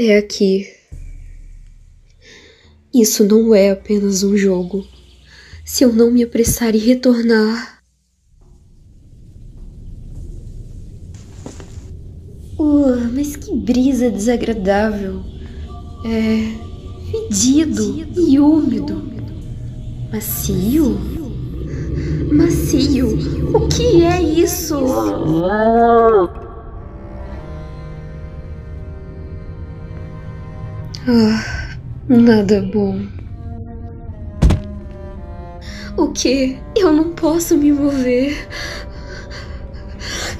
É aqui. Isso não é apenas um jogo. Se eu não me apressar e retornar. Uh, mas que brisa desagradável. É. fedido e úmido. Macio? Macio? O que é isso? Ah, nada bom. O que? Eu não posso me mover.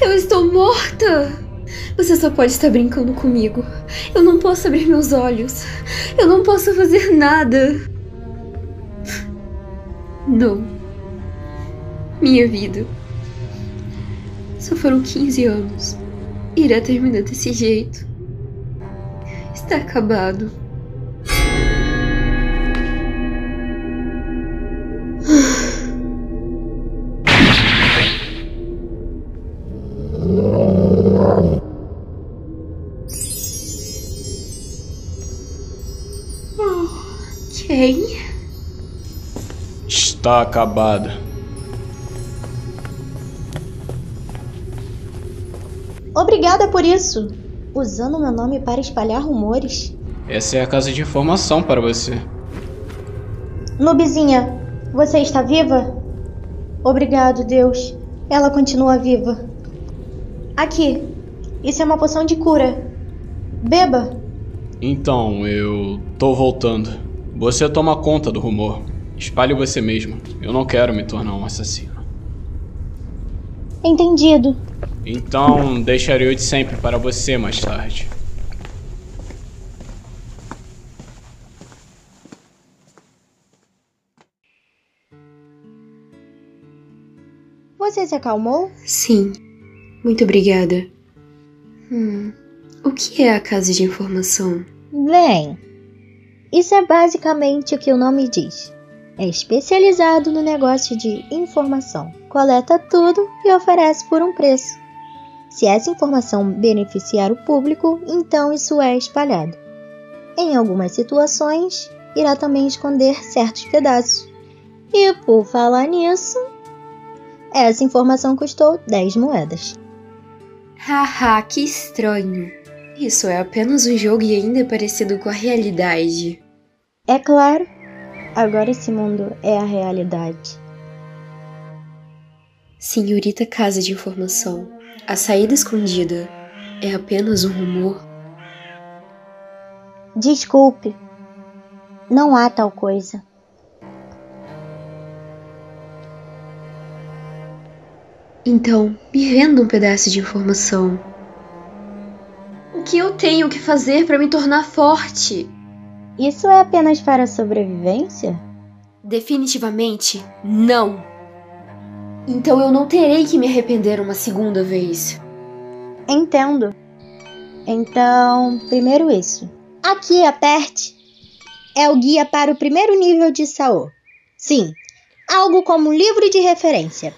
Eu estou morta! Você só pode estar brincando comigo. Eu não posso abrir meus olhos. Eu não posso fazer nada. Não. Minha vida. Só foram 15 anos. Irá terminar desse jeito. Está acabado. Quem? Está acabada. Obrigada por isso. Usando meu nome para espalhar rumores. Essa é a casa de informação para você. Nubizinha, você está viva? Obrigado, Deus. Ela continua viva. Aqui. Isso é uma poção de cura. Beba. Então, eu tô voltando. Você toma conta do rumor. Espalhe você mesmo. Eu não quero me tornar um assassino. Entendido. Então, deixarei o de sempre para você mais tarde. Você se acalmou? Sim. Muito obrigada. Hum. O que é a casa de informação? Bem, isso é basicamente o que o nome diz. É especializado no negócio de informação. Coleta tudo e oferece por um preço. Se essa informação beneficiar o público, então isso é espalhado. Em algumas situações, irá também esconder certos pedaços. E por falar nisso, essa informação custou 10 moedas. Haha, que estranho. Isso é apenas um jogo e ainda é parecido com a realidade. É claro, agora esse mundo é a realidade. Senhorita Casa de Informação, a saída escondida é apenas um rumor? Desculpe, não há tal coisa. Então, me venda um pedaço de informação. O que eu tenho que fazer para me tornar forte? Isso é apenas para a sobrevivência? Definitivamente não. Então eu não terei que me arrepender uma segunda vez. Entendo. Então, primeiro isso. Aqui, aperte. É o guia para o primeiro nível de Saô. Sim, algo como um livro de referência.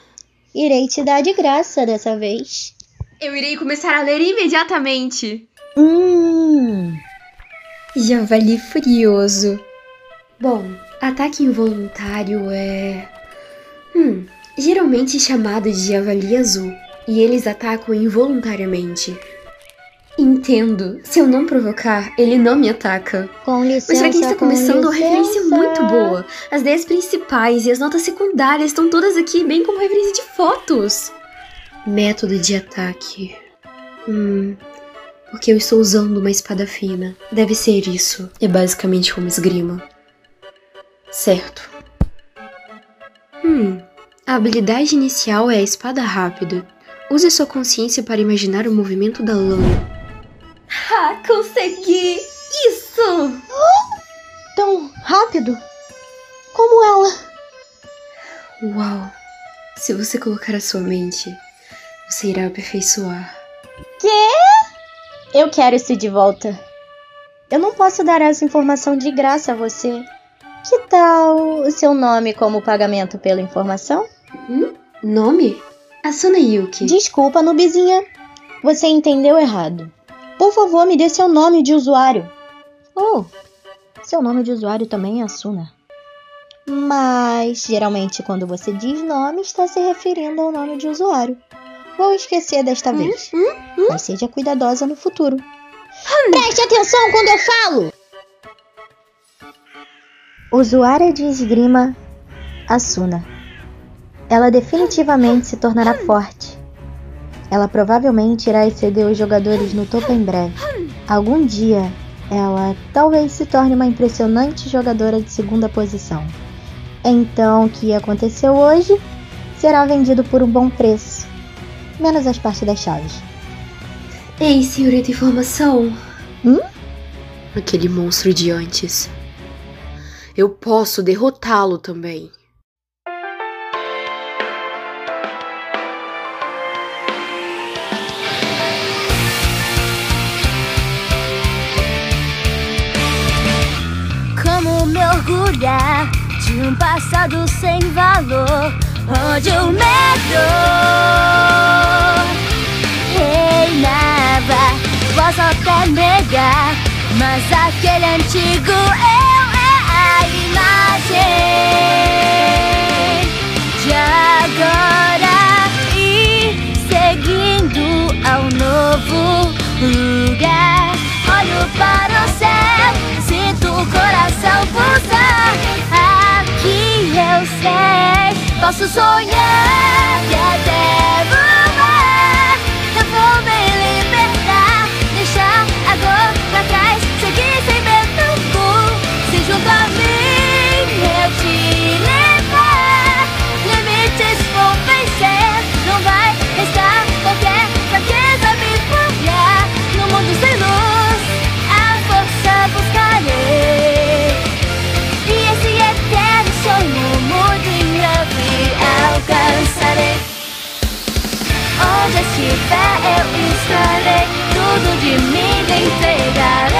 Irei te dar de graça dessa vez. Eu irei começar a ler imediatamente. Hum. Javali furioso. Bom, ataque involuntário é. Hum, geralmente chamado de javali azul, e eles atacam involuntariamente. Entendo. Se eu não provocar, ele não me ataca. Com licença. Mas pra quem está com começando, a referência é licença. muito boa. As ideias principais e as notas secundárias estão todas aqui, bem como referência de fotos. Método de ataque. Hum. Porque eu estou usando uma espada fina. Deve ser isso. É basicamente como esgrima. Certo. Hum. A habilidade inicial é a espada rápida. Use sua consciência para imaginar o movimento da lâmina. Ah, consegui! Isso! Tão rápido? Como ela? Uau! Se você colocar a sua mente, você irá aperfeiçoar. Quê? Eu quero isso de volta. Eu não posso dar essa informação de graça a você. Que tal o seu nome como pagamento pela informação? Hum? Nome? Asuna Yuki. Desculpa, Nubizinha. Você entendeu errado. Por favor, me dê seu nome de usuário. Oh, seu nome de usuário também é Asuna. Mas geralmente quando você diz nome, está se referindo ao nome de usuário. Vou esquecer desta hum, vez. Hum, hum. Mas seja cuidadosa no futuro. Hum. Preste atenção quando eu falo! Usuária de esgrima Asuna. Ela definitivamente se tornará forte. Ela provavelmente irá exceder os jogadores no topo em breve. Algum dia, ela talvez se torne uma impressionante jogadora de segunda posição. Então, o que aconteceu hoje será vendido por um bom preço, menos as partes das chaves. Ei, senhorita informação. Hum? Aquele monstro de antes. Eu posso derrotá-lo também. Como me orgulhar de um passado sem valor, onde o medo reinava. Posso até negar, mas aquele antigo eu imagem de agora e seguindo ao novo lugar. Olho para o céu, sinto o coração pulsar eu sei, posso sonhar e até eu estarei, tudo de mim entregarei.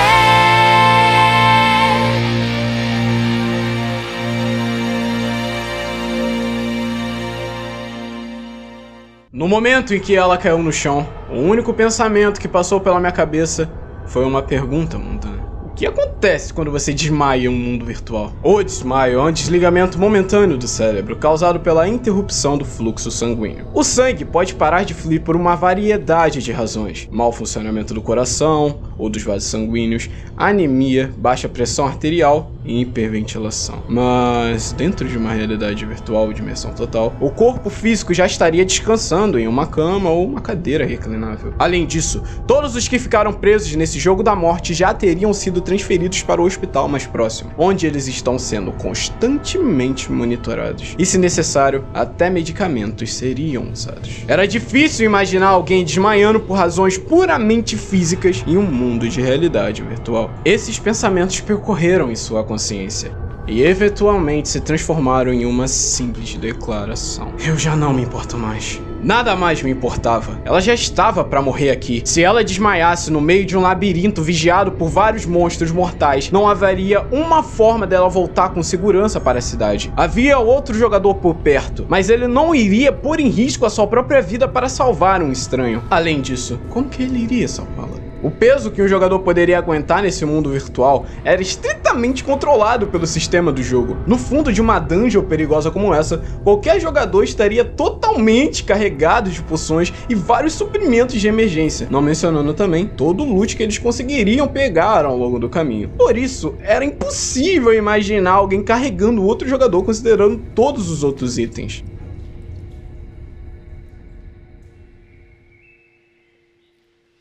No momento em que ela caiu no chão, o único pensamento que passou pela minha cabeça foi uma pergunta mundana. Que acontece quando você desmaia em um mundo virtual? O desmaio é um desligamento momentâneo do cérebro causado pela interrupção do fluxo sanguíneo. O sangue pode parar de fluir por uma variedade de razões: mau funcionamento do coração ou dos vasos sanguíneos, anemia, baixa pressão arterial e hiperventilação. Mas dentro de uma realidade virtual de imersão total, o corpo físico já estaria descansando em uma cama ou uma cadeira reclinável. Além disso, todos os que ficaram presos nesse jogo da morte já teriam sido transferidos para o hospital mais próximo, onde eles estão sendo constantemente monitorados. E se necessário, até medicamentos seriam usados. Era difícil imaginar alguém desmaiando por razões puramente físicas em um mundo de realidade virtual. Esses pensamentos percorreram em sua consciência e eventualmente se transformaram em uma simples declaração. Eu já não me importo mais. Nada mais me importava. Ela já estava para morrer aqui. Se ela desmaiasse no meio de um labirinto vigiado por vários monstros mortais, não haveria uma forma dela voltar com segurança para a cidade. Havia outro jogador por perto, mas ele não iria pôr em risco a sua própria vida para salvar um estranho. Além disso, como que ele iria salvá-la? O peso que um jogador poderia aguentar nesse mundo virtual era estritamente controlado pelo sistema do jogo. No fundo de uma dungeon perigosa como essa, qualquer jogador estaria totalmente carregado de poções e vários suprimentos de emergência, não mencionando também todo o loot que eles conseguiriam pegar ao longo do caminho. Por isso, era impossível imaginar alguém carregando outro jogador considerando todos os outros itens.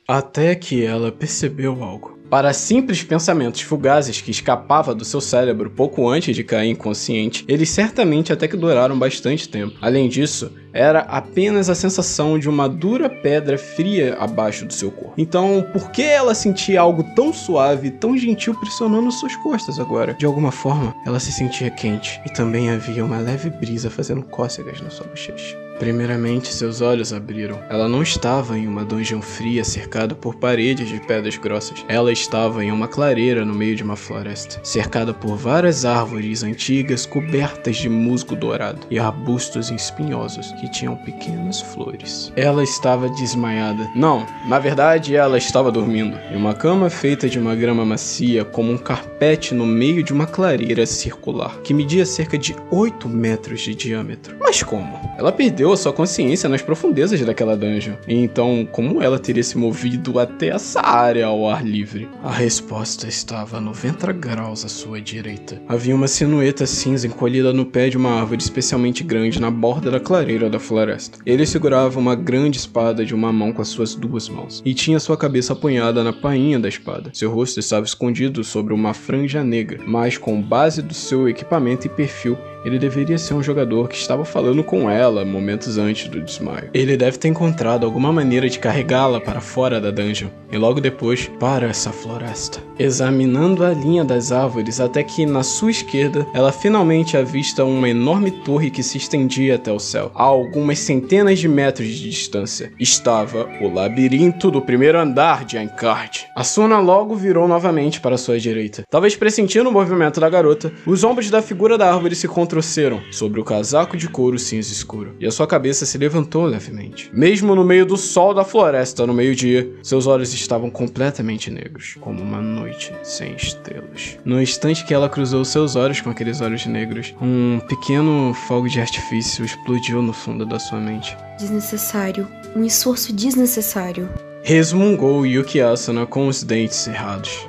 Até que ela percebeu algo. Para simples pensamentos fugazes que escapava do seu cérebro pouco antes de cair inconsciente, eles certamente até que duraram bastante tempo. Além disso, era apenas a sensação de uma dura pedra fria abaixo do seu corpo. Então, por que ela sentia algo tão suave, tão gentil pressionando suas costas agora? De alguma forma, ela se sentia quente e também havia uma leve brisa fazendo cócegas na sua bochecha. Primeiramente, seus olhos abriram. Ela não estava em uma dungeon fria cercada por paredes de pedras grossas. Ela estava em uma clareira no meio de uma floresta, cercada por várias árvores antigas cobertas de musgo dourado e arbustos espinhosos que tinham pequenas flores. Ela estava desmaiada. Não, na verdade, ela estava dormindo em uma cama feita de uma grama macia, como um carpete no meio de uma clareira circular que media cerca de 8 metros de diâmetro. Mas como? Ela perdeu a sua consciência nas profundezas daquela dungeon. Então, como ela teria se movido até essa área ao ar livre? A resposta estava a 90 graus à sua direita. Havia uma silhueta cinza encolhida no pé de uma árvore especialmente grande na borda da clareira da floresta. Ele segurava uma grande espada de uma mão com as suas duas mãos e tinha sua cabeça apunhada na painha da espada. Seu rosto estava escondido sobre uma franja negra, mas com base do seu equipamento e perfil ele deveria ser um jogador que estava falando com ela momentos antes do desmaio. Ele deve ter encontrado alguma maneira de carregá-la para fora da dungeon e logo depois para essa floresta. Examinando a linha das árvores até que na sua esquerda ela finalmente avista uma enorme torre que se estendia até o céu, a algumas centenas de metros de distância. Estava o labirinto do primeiro andar de Ankard. Asuna logo virou novamente para sua direita. Talvez pressentindo o movimento da garota, os ombros da figura da árvore se retrocederam sobre o casaco de couro cinza escuro, e a sua cabeça se levantou levemente. Mesmo no meio do sol da floresta no meio-dia, seus olhos estavam completamente negros, como uma noite sem estrelas. No instante que ela cruzou seus olhos com aqueles olhos negros, um pequeno fogo de artifício explodiu no fundo da sua mente. Desnecessário. Um esforço desnecessário. Resmungou Yuki Asuna com os dentes cerrados.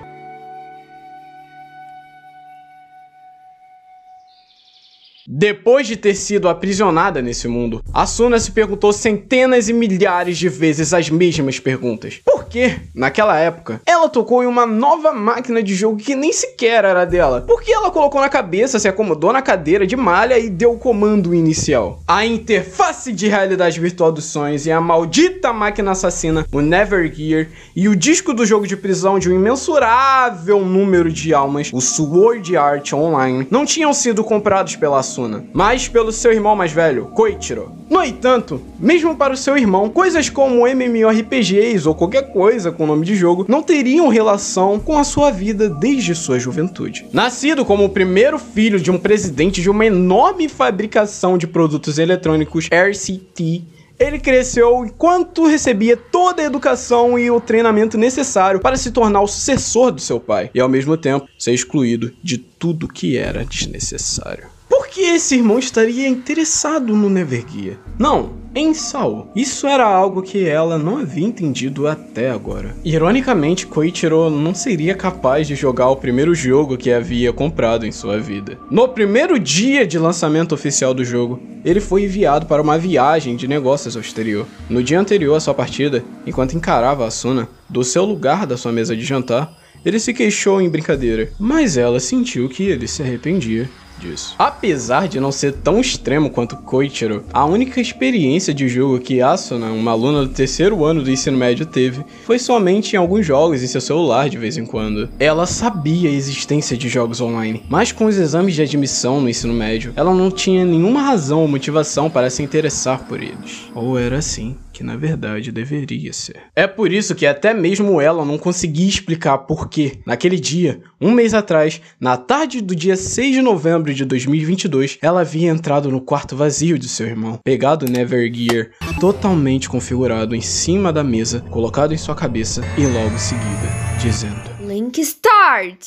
Depois de ter sido aprisionada nesse mundo, Asuna se perguntou centenas e milhares de vezes as mesmas perguntas. Por que, naquela época, ela tocou em uma nova máquina de jogo que nem sequer era dela? Por que ela colocou na cabeça, se acomodou na cadeira de malha e deu o comando inicial? A interface de realidade virtual dos sonhos e a maldita máquina assassina, o Never Gear, e o disco do jogo de prisão de um imensurável número de almas, o Sword Art Online, não tinham sido comprados pela Asuna, mas pelo seu irmão mais velho, Koichiro. No entanto, mesmo para o seu irmão, coisas como MMORPGs ou qualquer coisa com nome de jogo não teriam relação com a sua vida desde sua juventude. Nascido como o primeiro filho de um presidente de uma enorme fabricação de produtos eletrônicos, RCT, ele cresceu enquanto recebia toda a educação e o treinamento necessário para se tornar o sucessor do seu pai e ao mesmo tempo ser excluído de tudo que era desnecessário. Que esse irmão estaria interessado no Nevergear? Não, em Saul. Isso era algo que ela não havia entendido até agora. Ironicamente, Koichiro não seria capaz de jogar o primeiro jogo que havia comprado em sua vida. No primeiro dia de lançamento oficial do jogo, ele foi enviado para uma viagem de negócios ao exterior. No dia anterior à sua partida, enquanto encarava Asuna, do seu lugar da sua mesa de jantar, ele se queixou em brincadeira, mas ela sentiu que ele se arrependia disso. Apesar de não ser tão extremo quanto Koichiro, a única experiência de jogo que Asuna, uma aluna do terceiro ano do ensino médio, teve foi somente em alguns jogos em seu celular de vez em quando. Ela sabia a existência de jogos online, mas com os exames de admissão no ensino médio, ela não tinha nenhuma razão ou motivação para se interessar por eles. Ou era assim que na verdade deveria ser. É por isso que até mesmo ela não conseguia explicar por que, naquele dia, um mês atrás, na tarde do dia 6 de novembro de 2022, ela havia entrado no quarto vazio de seu irmão, pegado o Nevergear totalmente configurado em cima da mesa, colocado em sua cabeça e logo seguida, dizendo: Link Start!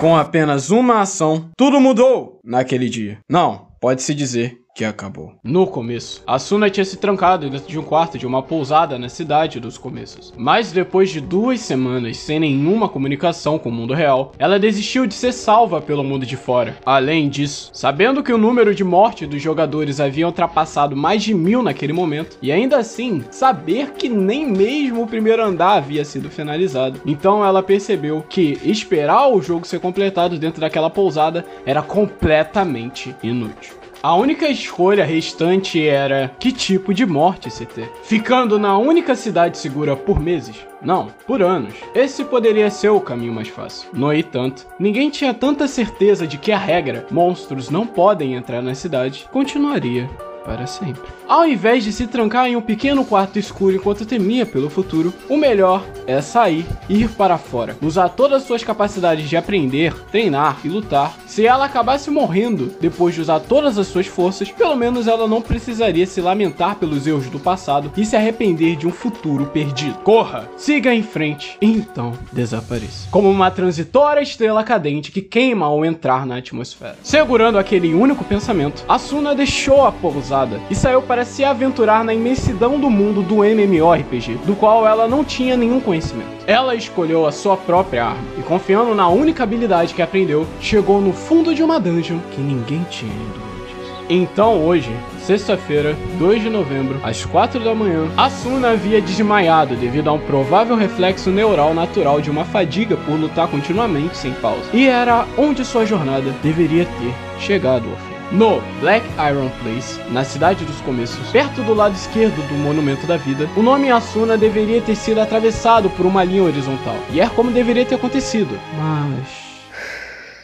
Com apenas uma ação, tudo mudou naquele dia. Não, pode-se dizer que acabou. No começo, Asuna tinha se trancado dentro de um quarto de uma pousada na cidade dos começos. Mas depois de duas semanas sem nenhuma comunicação com o mundo real, ela desistiu de ser salva pelo mundo de fora. Além disso, sabendo que o número de mortes dos jogadores havia ultrapassado mais de mil naquele momento, e ainda assim, saber que nem mesmo o primeiro andar havia sido finalizado, então ela percebeu que esperar o jogo ser completado dentro daquela pousada era completamente inútil. A única escolha restante era que tipo de morte se ter. Ficando na única cidade segura por meses? Não, por anos. Esse poderia ser o caminho mais fácil. No entanto, ninguém tinha tanta certeza de que a regra, monstros não podem entrar na cidade, continuaria para sempre. Ao invés de se trancar em um pequeno quarto escuro enquanto temia pelo futuro, o melhor é sair e ir para fora, usar todas as suas capacidades de aprender, treinar e lutar. Se ela acabasse morrendo depois de usar todas as suas forças, pelo menos ela não precisaria se lamentar pelos erros do passado e se arrepender de um futuro perdido. Corra, siga em frente e então desapareça. Como uma transitória estrela cadente que queima ao entrar na atmosfera. Segurando aquele único pensamento, Asuna deixou a pousada e saiu para se aventurar na imensidão do mundo do MMORPG, do qual ela não tinha nenhum conhecimento. Ela escolheu a sua própria arma e, confiando na única habilidade que aprendeu, chegou no fundo de uma dungeon que ninguém tinha ido antes. Então hoje, sexta-feira, 2 de novembro, às 4 da manhã, Asuna havia desmaiado devido a um provável reflexo neural natural de uma fadiga por lutar continuamente sem pausa. E era onde sua jornada deveria ter chegado ao fim. No Black Iron Place, na cidade dos começos, perto do lado esquerdo do Monumento da Vida, o nome Asuna deveria ter sido atravessado por uma linha horizontal. E é como deveria ter acontecido. Mas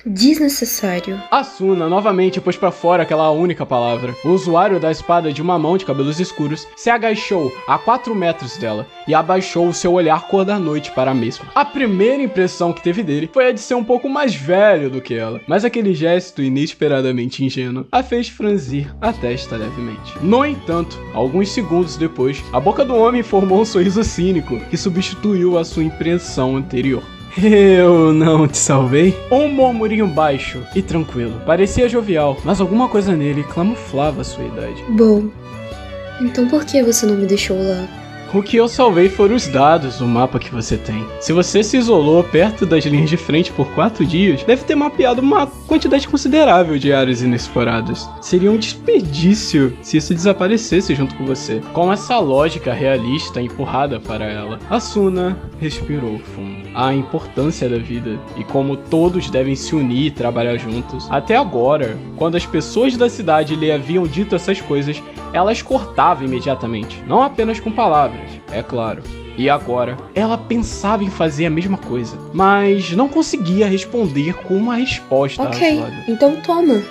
Desnecessário. Asuna novamente pôs para fora aquela única palavra. O usuário da espada de uma mão de cabelos escuros se agachou a 4 metros dela e abaixou o seu olhar cor da noite para a mesma. A primeira impressão que teve dele foi a de ser um pouco mais velho do que ela, mas aquele gesto inesperadamente ingênuo a fez franzir a testa levemente. No entanto, alguns segundos depois, a boca do homem formou um sorriso cínico que substituiu a sua impressão anterior. Eu não te salvei? Um murmurinho baixo e tranquilo. Parecia jovial, mas alguma coisa nele camuflava sua idade. Bom, então por que você não me deixou lá? O que eu salvei foram os dados do mapa que você tem. Se você se isolou perto das linhas de frente por quatro dias, deve ter mapeado uma quantidade considerável de áreas inexploradas. Seria um desperdício se isso desaparecesse junto com você. Com essa lógica realista empurrada para ela, Asuna respirou fundo. A importância da vida e como todos devem se unir e trabalhar juntos. Até agora, quando as pessoas da cidade lhe haviam dito essas coisas, elas cortavam imediatamente, não apenas com palavras, é claro. E agora, ela pensava em fazer a mesma coisa, mas não conseguia responder com uma resposta Ok, então toma.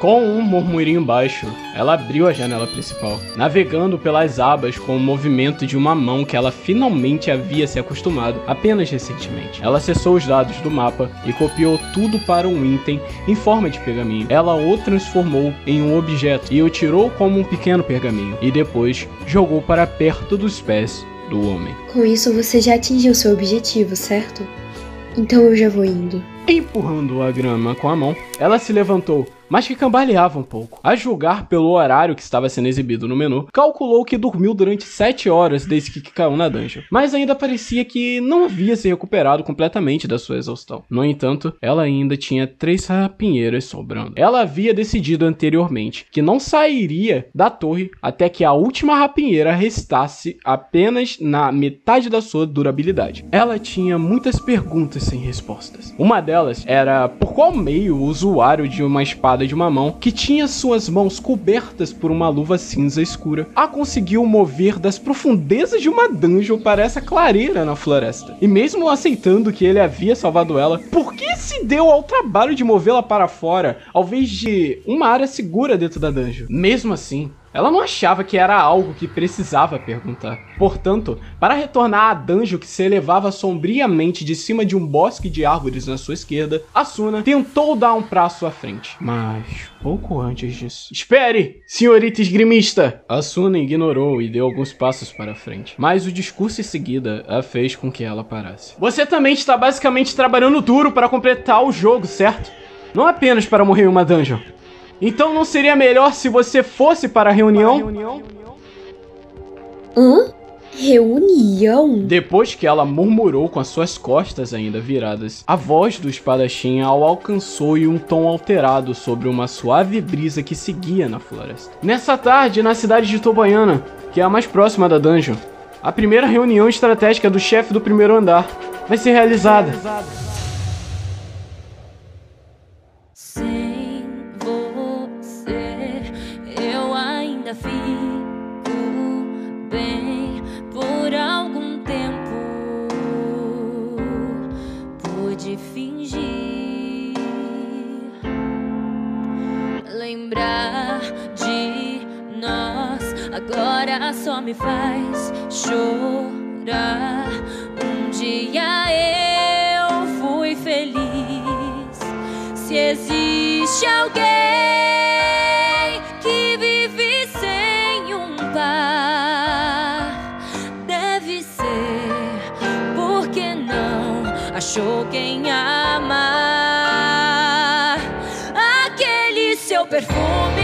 Com um murmurinho baixo, ela abriu a janela principal, navegando pelas abas com o movimento de uma mão que ela finalmente havia se acostumado apenas recentemente. Ela acessou os dados do mapa e copiou tudo para um item em forma de pergaminho. Ela o transformou em um objeto e o tirou como um pequeno pergaminho, e depois jogou para perto dos pés do homem. Com isso você já atingiu seu objetivo, certo? Então eu já vou indo. Empurrando a grama com a mão, ela se levantou, mas que cambaleava um pouco. A julgar pelo horário que estava sendo exibido no menu, calculou que dormiu durante 7 horas desde que caiu na dungeon, mas ainda parecia que não havia se recuperado completamente da sua exaustão. No entanto, ela ainda tinha três rapinheiras sobrando. Ela havia decidido anteriormente que não sairia da torre até que a última rapinheira restasse apenas na metade da sua durabilidade. Ela tinha muitas perguntas sem respostas. Uma delas era por qual meio o usuário de uma espada de uma mão, que tinha suas mãos cobertas por uma luva cinza escura, a conseguiu mover das profundezas de uma dungeon para essa clareira na floresta. E mesmo aceitando que ele havia salvado ela, por que se deu ao trabalho de movê-la para fora, ao invés de uma área segura dentro da dungeon? Mesmo assim, ela não achava que era algo que precisava perguntar. Portanto, para retornar à dungeon que se elevava sombriamente de cima de um bosque de árvores na sua esquerda, Asuna tentou dar um passo à frente. Mas, pouco antes disso... Espere, senhorita esgrimista! Asuna ignorou e deu alguns passos para frente. Mas o discurso em seguida a fez com que ela parasse. Você também está basicamente trabalhando duro para completar o jogo, certo? Não apenas para morrer em uma dungeon. Então não seria melhor se você fosse para a reunião? Hã? Reunião? Depois que ela murmurou com as suas costas ainda viradas, a voz do espadachim a alcançou em um tom alterado sobre uma suave brisa que seguia na floresta. Nessa tarde, na cidade de Tobayana, que é a mais próxima da dungeon, a primeira reunião estratégica do chefe do primeiro andar vai ser realizada. Só me faz chorar. Um dia eu fui feliz. Se existe alguém achou quem amar aquele seu perfume,